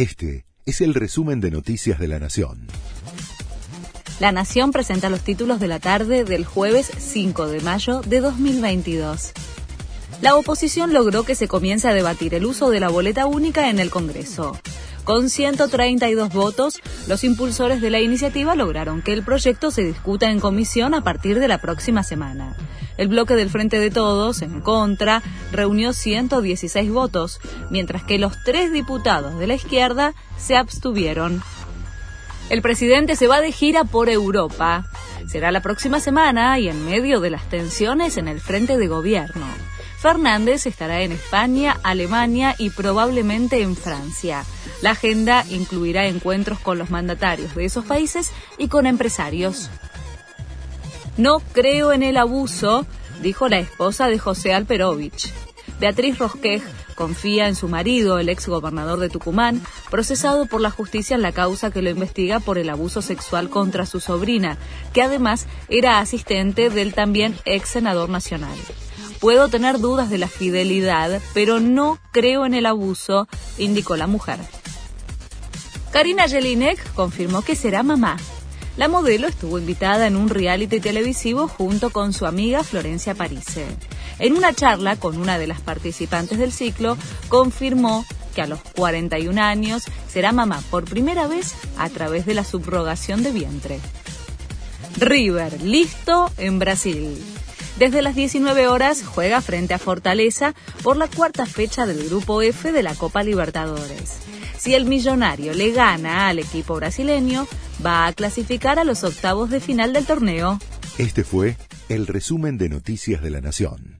Este es el resumen de Noticias de la Nación. La Nación presenta los títulos de la tarde del jueves 5 de mayo de 2022. La oposición logró que se comience a debatir el uso de la boleta única en el Congreso. Con 132 votos, los impulsores de la iniciativa lograron que el proyecto se discuta en comisión a partir de la próxima semana. El bloque del Frente de Todos, en contra, reunió 116 votos, mientras que los tres diputados de la izquierda se abstuvieron. El presidente se va de gira por Europa. Será la próxima semana y en medio de las tensiones en el frente de gobierno. Fernández estará en España, Alemania y probablemente en Francia. La agenda incluirá encuentros con los mandatarios de esos países y con empresarios. No creo en el abuso, dijo la esposa de José Alperovich. Beatriz Rosquej confía en su marido, el ex gobernador de Tucumán, procesado por la justicia en la causa que lo investiga por el abuso sexual contra su sobrina, que además era asistente del también ex senador nacional. Puedo tener dudas de la fidelidad, pero no creo en el abuso, indicó la mujer. Karina Jelinek confirmó que será mamá. La modelo estuvo invitada en un reality televisivo junto con su amiga Florencia Parise. En una charla con una de las participantes del ciclo, confirmó que a los 41 años será mamá por primera vez a través de la subrogación de vientre. River, listo en Brasil. Desde las 19 horas juega frente a Fortaleza por la cuarta fecha del Grupo F de la Copa Libertadores. Si el millonario le gana al equipo brasileño, va a clasificar a los octavos de final del torneo. Este fue el resumen de Noticias de la Nación.